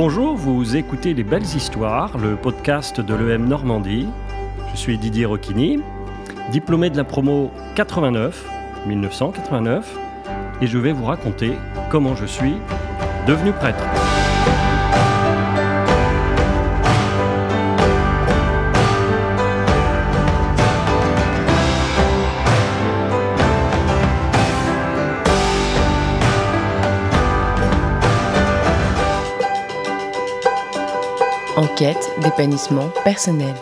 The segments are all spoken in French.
Bonjour, vous écoutez Les Belles Histoires, le podcast de l'EM Normandie. Je suis Didier Rocchini, diplômé de la promo 89, 1989, et je vais vous raconter comment je suis devenu prêtre. Enquête d'épanouissement personnel.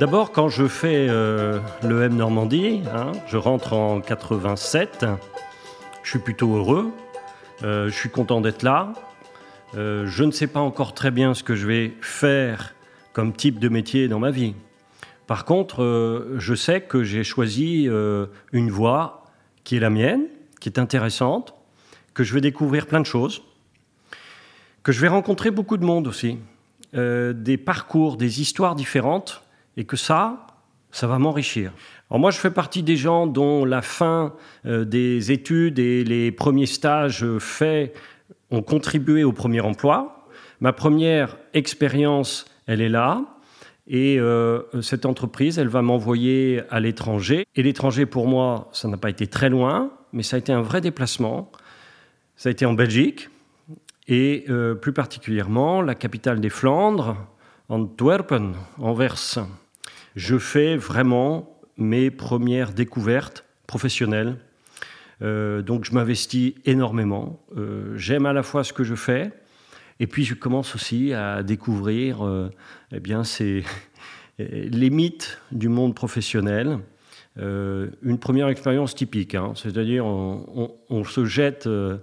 D'abord, quand je fais euh, le M Normandie, hein, je rentre en 87, je suis plutôt heureux, euh, je suis content d'être là. Euh, je ne sais pas encore très bien ce que je vais faire comme type de métier dans ma vie. Par contre, je sais que j'ai choisi une voie qui est la mienne, qui est intéressante, que je vais découvrir plein de choses, que je vais rencontrer beaucoup de monde aussi. Euh, des parcours, des histoires différentes, et que ça, ça va m'enrichir. Alors moi, je fais partie des gens dont la fin euh, des études et les premiers stages faits ont contribué au premier emploi. Ma première expérience, elle est là. Et euh, cette entreprise, elle va m'envoyer à l'étranger. Et l'étranger, pour moi, ça n'a pas été très loin, mais ça a été un vrai déplacement. Ça a été en Belgique, et euh, plus particulièrement la capitale des Flandres, Antwerpen, Anvers. Je fais vraiment mes premières découvertes professionnelles. Euh, donc je m'investis énormément. Euh, j'aime à la fois ce que je fais, et puis je commence aussi à découvrir eh bien, les mythes du monde professionnel. Euh, une première expérience typique, hein. c'est-à-dire on, se jette euh,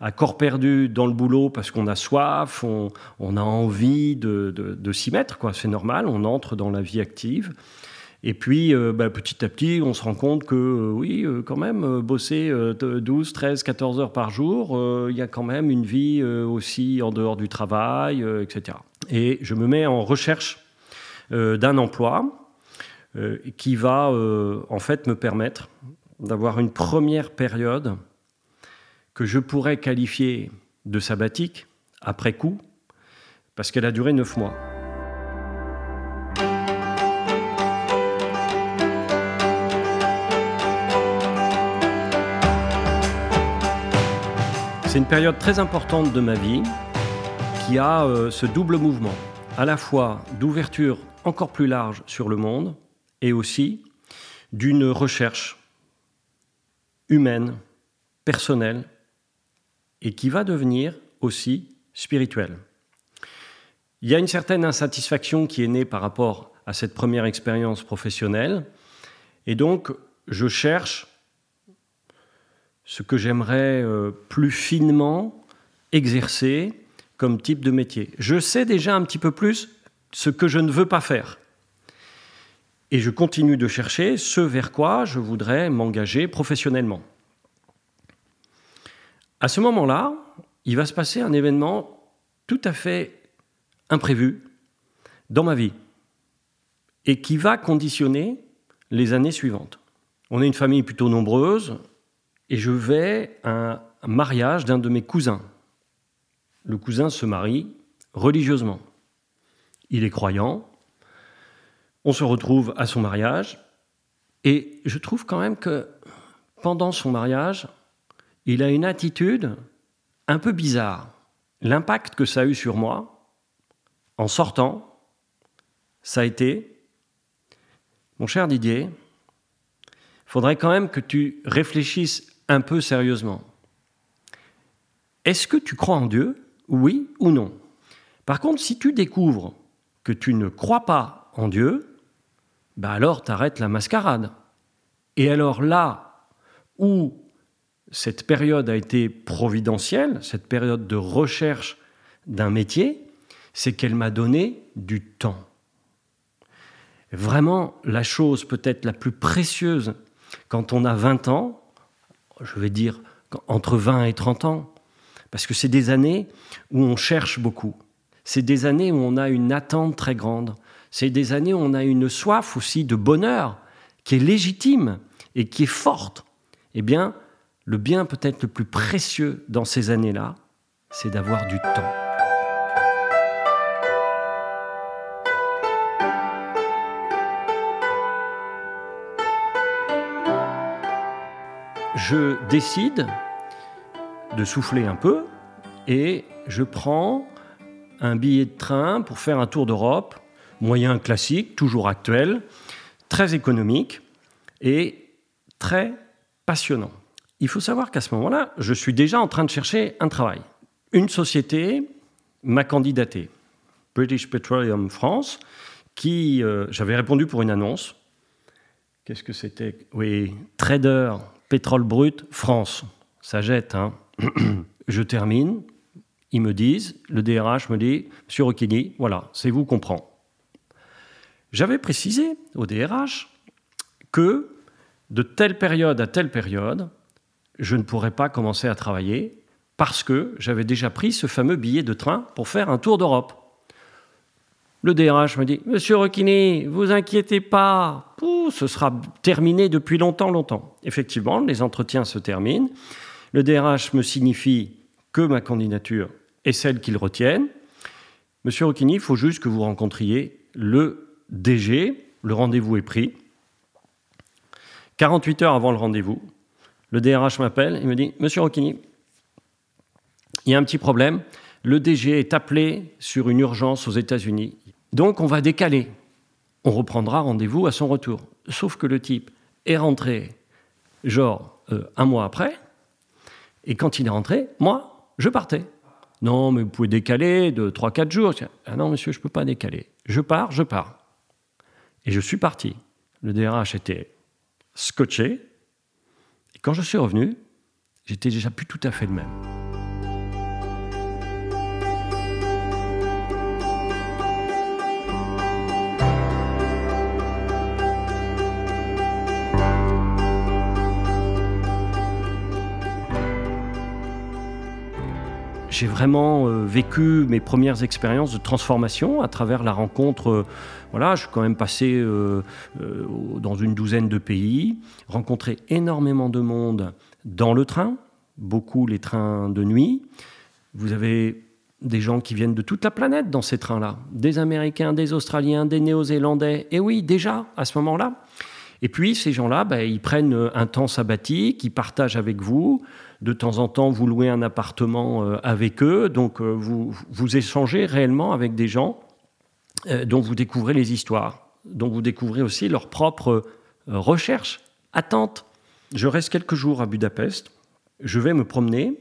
à corps perdu dans le boulot parce qu'on a soif, on, a envie de, s'y mettre, quoi. c'est normal, on entre dans la vie active. Et puis, euh, bah, petit à petit, on se rend compte que, oui, quand même, bosser 12, 13, 14 heures par jour, il y a quand même une vie aussi en dehors du travail, etc. Et je me mets en recherche d'un emploi euh, qui va euh, en fait me permettre d'avoir une première période que je pourrais qualifier de sabbatique après coup, parce qu'elle a duré neuf mois. C'est une période très importante de ma vie qui a euh, ce double mouvement, à la fois d'ouverture encore plus large sur le monde, et aussi d'une recherche humaine, personnelle, et qui va devenir aussi spirituelle. Il y a une certaine insatisfaction qui est née par rapport à cette première expérience professionnelle, et donc je cherche ce que j'aimerais euh, plus finement exercer comme type de métier. Je sais déjà un petit peu plus ce que je ne veux pas faire. Et je continue de chercher ce vers quoi je voudrais m'engager professionnellement. À ce moment-là, il va se passer un événement tout à fait imprévu dans ma vie et qui va conditionner les années suivantes. On est une famille plutôt nombreuse et je vais à un mariage d'un de mes cousins. Le cousin se marie religieusement. Il est croyant, on se retrouve à son mariage, et je trouve quand même que pendant son mariage, il a une attitude un peu bizarre. L'impact que ça a eu sur moi, en sortant, ça a été, mon cher Didier, il faudrait quand même que tu réfléchisses un peu sérieusement. Est-ce que tu crois en Dieu, oui ou non? Par contre, si tu découvres que tu ne crois pas en Dieu, bah alors t'arrêtes la mascarade. Et alors là où cette période a été providentielle, cette période de recherche d'un métier, c'est qu'elle m'a donné du temps. Vraiment, la chose peut-être la plus précieuse quand on a 20 ans, je vais dire entre 20 et 30 ans, parce que c'est des années où on cherche beaucoup. C'est des années où on a une attente très grande c'est des années où on a une soif aussi de bonheur qui est légitime et qui est forte. Eh bien, le bien peut-être le plus précieux dans ces années-là, c'est d'avoir du temps. je décide de souffler un peu et je prends un billet de train pour faire un tour d'Europe moyen classique, toujours actuel, très économique et très passionnant. Il faut savoir qu'à ce moment-là, je suis déjà en train de chercher un travail. Une société m'a candidaté, British Petroleum France, qui, euh, j'avais répondu pour une annonce. Qu'est-ce que c'était Oui, trader, pétrole brut, France. Ça jette, hein Je termine. Ils me disent, le DRH me dit, Monsieur Rocchini, voilà, c'est vous qu'on prend. J'avais précisé au DRH que de telle période à telle période, je ne pourrais pas commencer à travailler parce que j'avais déjà pris ce fameux billet de train pour faire un tour d'Europe. Le DRH me dit Monsieur Rocchini, vous inquiétez pas, ce sera terminé depuis longtemps, longtemps. Effectivement, les entretiens se terminent. Le DRH me signifie que ma candidature est celle qu'il retienne. Monsieur Rocchini, il faut juste que vous rencontriez le DG. Le rendez-vous est pris. 48 heures avant le rendez-vous, le DRH m'appelle et me dit Monsieur Rocchini, il y a un petit problème. Le DG est appelé sur une urgence aux États-Unis. Donc on va décaler. On reprendra rendez-vous à son retour. Sauf que le type est rentré, genre euh, un mois après, et quand il est rentré, moi, je partais. Non, mais vous pouvez décaler de 3-4 jours. Ah non, monsieur, je ne peux pas décaler. Je pars, je pars. Et je suis parti. Le DRH était scotché. Et quand je suis revenu, j'étais déjà plus tout à fait le même. j'ai vraiment euh, vécu mes premières expériences de transformation à travers la rencontre. Euh, voilà, je suis quand même passé euh, dans une douzaine de pays, rencontré énormément de monde dans le train, beaucoup les trains de nuit. Vous avez des gens qui viennent de toute la planète dans ces trains-là, des Américains, des Australiens, des Néo-Zélandais. Et oui, déjà à ce moment-là. Et puis ces gens-là, ben, ils prennent un temps sabbatique, ils partagent avec vous de temps en temps, vous louez un appartement euh, avec eux, donc euh, vous, échangez réellement avec des gens euh, dont vous découvrez les histoires, dont vous découvrez aussi leurs propres recherches, attentes. Je reste quelques jours à Budapest, je vais me promener,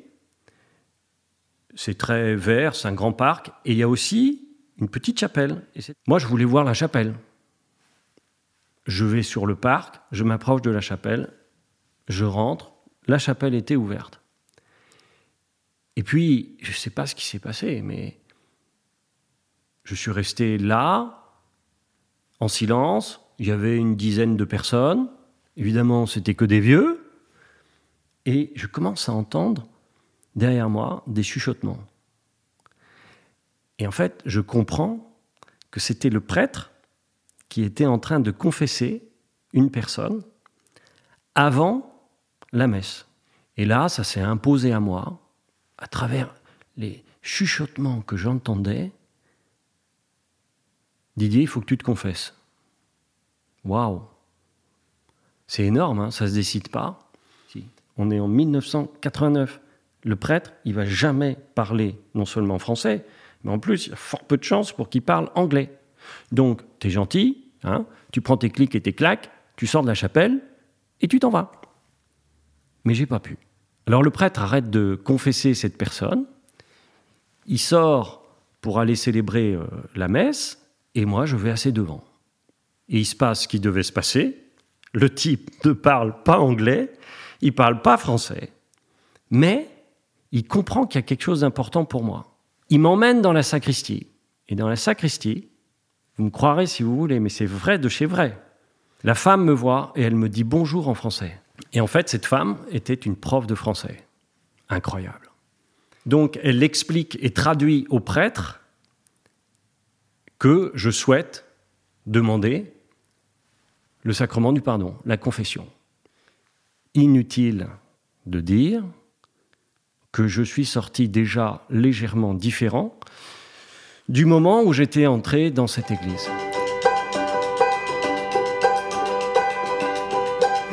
c'est très vert, c'est un grand parc, et il y a aussi une petite chapelle. Moi, je voulais voir la chapelle. Je vais sur le parc, je m'approche de la chapelle, je rentre, la chapelle était ouverte. Et puis, je ne sais pas ce qui s'est passé, mais je suis resté là, en silence. Il y avait une dizaine de personnes. Évidemment, c'était que des vieux. Et je commence à entendre derrière moi des chuchotements. Et en fait, je comprends que c'était le prêtre qui était en train de confesser une personne avant la messe. Et là, ça s'est imposé à moi, à travers les chuchotements que j'entendais. Didier, il faut que tu te confesses. Waouh C'est énorme, hein ça ne se décide pas. On est en 1989. Le prêtre, il va jamais parler non seulement français, mais en plus, il y a fort peu de chances pour qu'il parle anglais. Donc, tu es gentil, hein, tu prends tes clics et tes claques, tu sors de la chapelle et tu t'en vas mais j'ai pas pu. Alors le prêtre arrête de confesser cette personne, il sort pour aller célébrer euh, la messe, et moi je vais assez devant. Et il se passe ce qui devait se passer, le type ne parle pas anglais, il parle pas français, mais il comprend qu'il y a quelque chose d'important pour moi. Il m'emmène dans la sacristie, et dans la sacristie, vous me croirez si vous voulez, mais c'est vrai de chez vrai. La femme me voit et elle me dit bonjour en français. Et en fait, cette femme était une prof de français. Incroyable. Donc, elle explique et traduit au prêtre que je souhaite demander le sacrement du pardon, la confession. Inutile de dire que je suis sorti déjà légèrement différent du moment où j'étais entré dans cette église.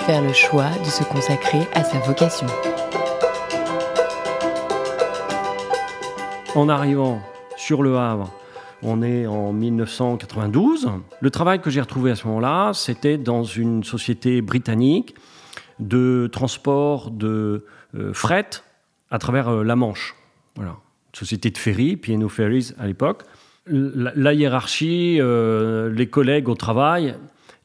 faire le choix de se consacrer à sa vocation. En arrivant sur le Havre, on est en 1992. Le travail que j'ai retrouvé à ce moment-là, c'était dans une société britannique de transport de euh, fret à travers euh, la Manche. Voilà. Société de ferry, P&O Ferries à l'époque. La, hiérarchie, euh, les collègues au travail,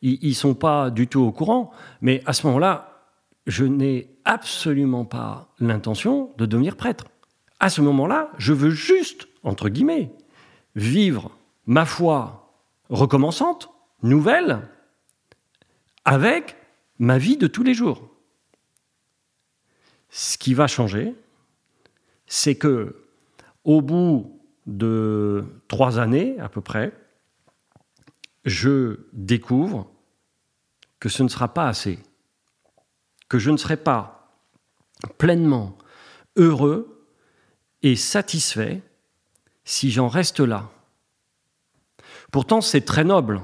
ils ne sont pas du tout au courant. Mais à ce moment-là, je n'ai absolument pas l'intention de devenir prêtre. À ce moment-là, je veux juste, entre guillemets, vivre ma foi recommençante, nouvelle, avec ma vie de tous les jours. Ce qui va changer, c'est que au bout de trois années à peu près, je découvre que ce ne sera pas assez, que je ne serai pas pleinement heureux et satisfait si j'en reste là. Pourtant, c'est très noble.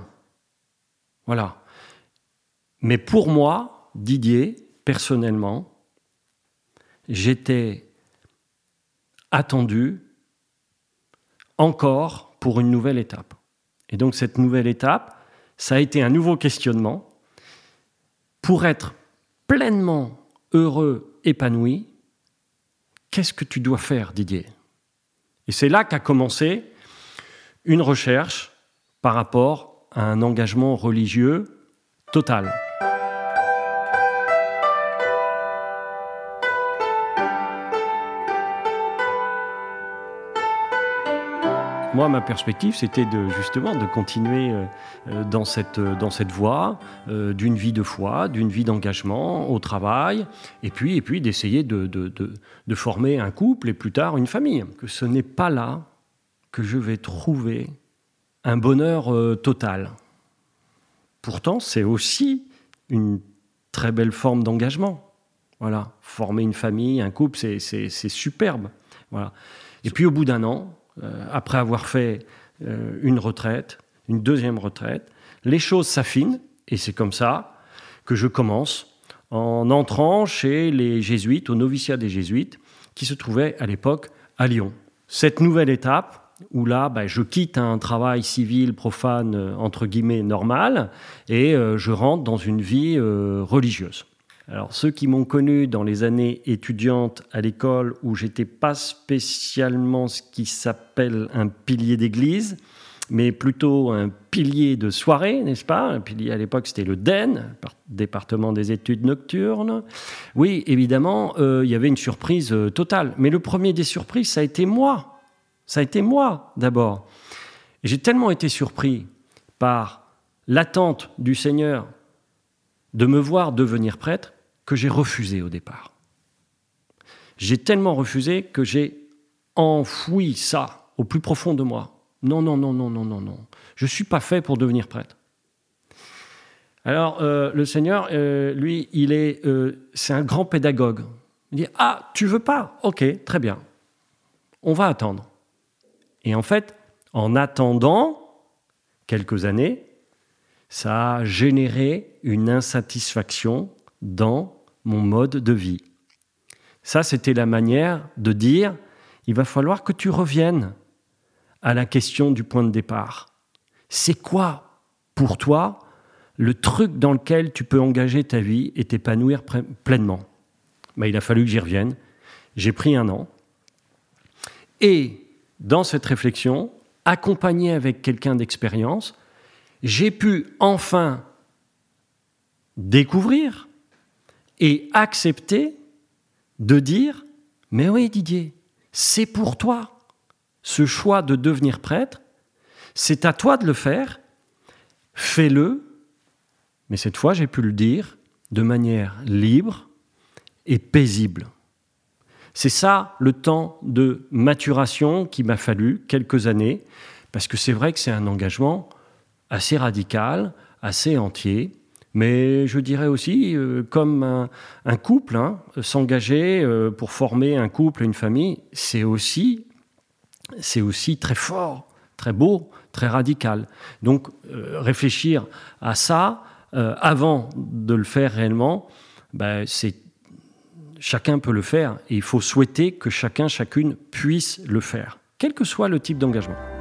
Voilà. Mais pour moi, Didier, personnellement, j'étais attendu encore pour une nouvelle étape. Et donc cette nouvelle étape, ça a été un nouveau questionnement. Pour être pleinement heureux, épanoui, qu'est-ce que tu dois faire, Didier? Et c'est là qu'a commencé une recherche par rapport à un engagement religieux total. Moi, ma perspective, c'était de, justement de continuer euh, euh, dans cette, euh, dans cette voie d'une vie de foi, d'une vie d'engagement au travail, et puis, et puis d'essayer de, de, de, former un couple et plus tard une famille. Que ce n'est pas là que je vais trouver un bonheur total. Pourtant, c'est aussi une très belle forme d'engagement. Voilà, former une famille, un couple, c'est superbe. Voilà. Et puis au bout d'un an, après avoir fait euh, une retraite, une deuxième retraite, les choses s'affinent et c'est comme ça que je commence en entrant chez les jésuites, au noviciat des jésuites, qui se trouvaient à l'époque à Lyon. Cette nouvelle étape, où là, ben, je quitte un travail civil profane, euh, entre guillemets, normal, et je rentre dans une vie religieuse. Alors ceux qui m'ont connu dans les années étudiantes à l'école où j'étais pas spécialement ce qui s'appelle un pilier d'église, mais plutôt un pilier de soirée, n'est-ce pas? Un pilier à l'époque c'était le DEN, département des études nocturnes. Oui, évidemment, euh, il y avait une surprise euh, totale. Mais le premier des surprises, ça a été moi. Ça a été moi d'abord. J'ai tellement été surpris par l'attente du Seigneur de me voir devenir prêtre que j'ai refusé au départ. J'ai tellement refusé que j'ai enfoui ça au plus profond de moi. Non, non, non, non, non, non, non. Je ne suis pas fait pour devenir prêtre. Alors, euh, le Seigneur, euh, lui, il est, euh, c'est un grand pédagogue. Il dit Ah, tu veux pas? Ok, très bien. On va attendre. Et en fait, en attendant quelques années, ça a généré une insatisfaction dans mon mode de vie. Ça, c'était la manière de dire, il va falloir que tu reviennes à la question du point de départ. C'est quoi, pour toi, le truc dans lequel tu peux engager ta vie et t'épanouir pleinement? Ben, Il a fallu que j'y revienne. J'ai pris un an. Et dans cette réflexion, accompagné avec quelqu'un d'expérience, j'ai pu enfin découvrir et accepter de dire, mais oui Didier, c'est pour toi. Ce choix de devenir prêtre, c'est à toi de le faire, fais-le, mais cette fois j'ai pu le dire de manière libre et paisible. C'est ça le temps de maturation qui m'a fallu, quelques années, parce que c'est vrai que c'est un engagement assez radical, assez entier, mais je dirais aussi, euh, comme un, couple, hein, s'engager euh, pour former un couple, une famille, c'est aussi, c'est aussi très fort, très beau, très radical. Donc euh, réfléchir à ça avant de le faire réellement, ben, chacun peut le faire et il faut souhaiter que chacun, chacune puisse le faire, quel que soit le type d'engagement.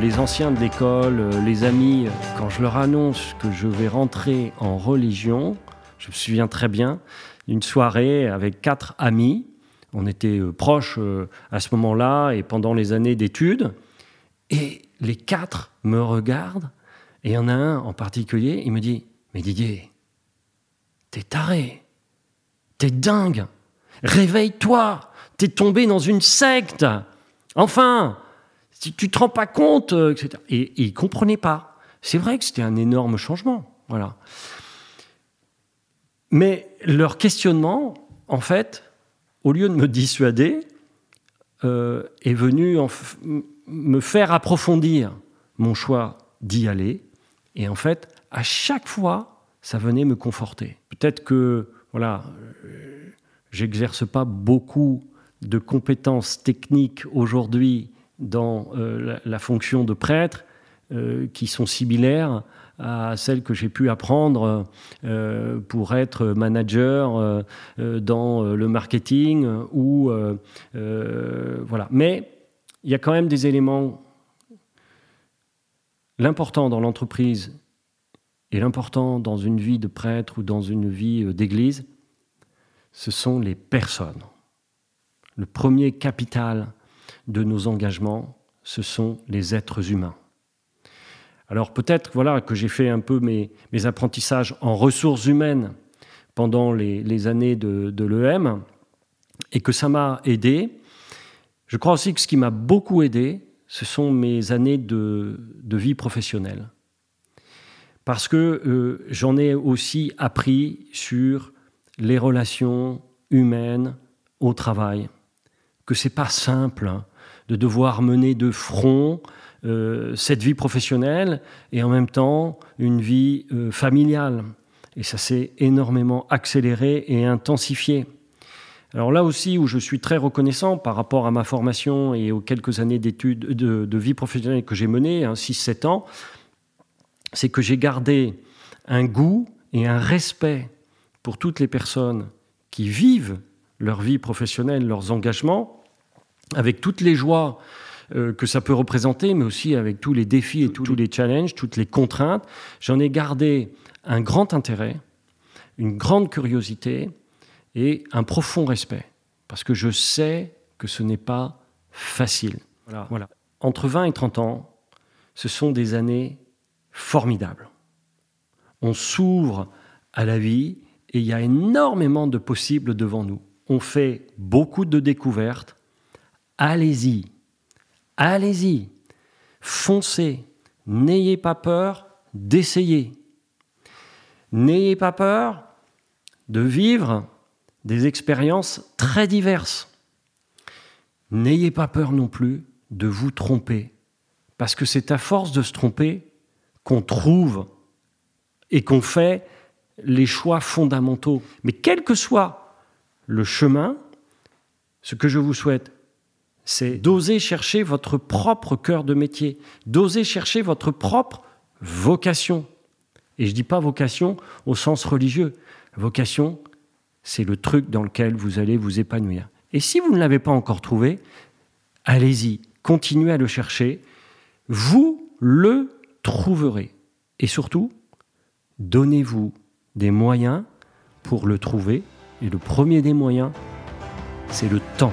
Les anciens de l'école, euh, les amis, quand je leur annonce que je vais rentrer en religion, je me souviens très bien, une soirée avec quatre amis. On était euh, proches euh, à ce moment-là et pendant les années d'études. Et les quatre me regardent. Et il y en a un en particulier, il me dit Mais Didier, t'es taré, t'es dingue, réveille-toi, t'es tombé dans une secte. Enfin, tu, tu te rends pas compte, euh, etc. Et, et ils comprenaient pas. C'est vrai que c'était un énorme changement, voilà. Mais leur questionnement, en fait, au lieu de me dissuader, euh, est venu en me faire approfondir mon choix d'y aller. Et en fait, à chaque fois, ça venait me conforter. Peut-être que, voilà, euh, j'exerce pas beaucoup de compétences techniques aujourd'hui dans euh, la, fonction de prêtre euh, qui sont similaires à celles que j'ai pu apprendre euh, pour être manager dans le marketing ou voilà. Mais il y a quand même des éléments. L'important dans l'entreprise et l'important dans une vie de prêtre ou dans une vie d'église, ce sont les personnes. Le premier capital de nos engagements, ce sont les êtres humains. Alors peut-être voilà que j'ai fait un peu mes, mes, apprentissages en ressources humaines pendant les, années de, l'EM et que ça m'a aidé. Je crois aussi que ce qui m'a beaucoup aidé, ce sont mes années de, de vie professionnelle. Parce que euh, j'en ai aussi appris sur les relations humaines au travail, que c'est pas simple hein, de devoir mener de front euh, cette vie professionnelle et en même temps une vie euh, familiale. Et ça s'est énormément accéléré et intensifié. Alors là aussi, où je suis très reconnaissant par rapport à ma formation et aux quelques années d'études de, vie professionnelle que j'ai menées, hein, 6-7 ans, c'est que j'ai gardé un goût et un respect pour toutes les personnes qui vivent leur vie professionnelle, leurs engagements, avec toutes les joies euh, que ça peut représenter, mais aussi avec tous les défis et tous, tous les challenges, toutes les contraintes. J'en ai gardé un grand intérêt, une grande curiosité et un profond respect, parce que je sais que ce n'est pas facile. Voilà. voilà. Entre 20 et 30 ans, ce sont des années formidables. On s'ouvre à la vie et il y a énormément de possibles devant nous. On fait beaucoup de découvertes. Allez-y, allez-y, foncez, n'ayez pas peur d'essayer. N'ayez pas peur de vivre des expériences très diverses. N'ayez pas peur non plus de vous tromper, parce que c'est à force de se tromper qu'on trouve et qu'on fait les choix fondamentaux. Mais quel que soit le chemin, ce que je vous souhaite, c'est d'oser chercher votre propre cœur de métier, d'oser chercher votre propre vocation. Et je ne dis pas vocation au sens religieux. Vocation, c'est le truc dans lequel vous allez vous épanouir. Et si vous ne l'avez pas encore trouvé, allez-y, continuez à le chercher. Vous le trouverez. Et surtout, donnez-vous des moyens pour le trouver. Et le premier des moyens, c'est le temps.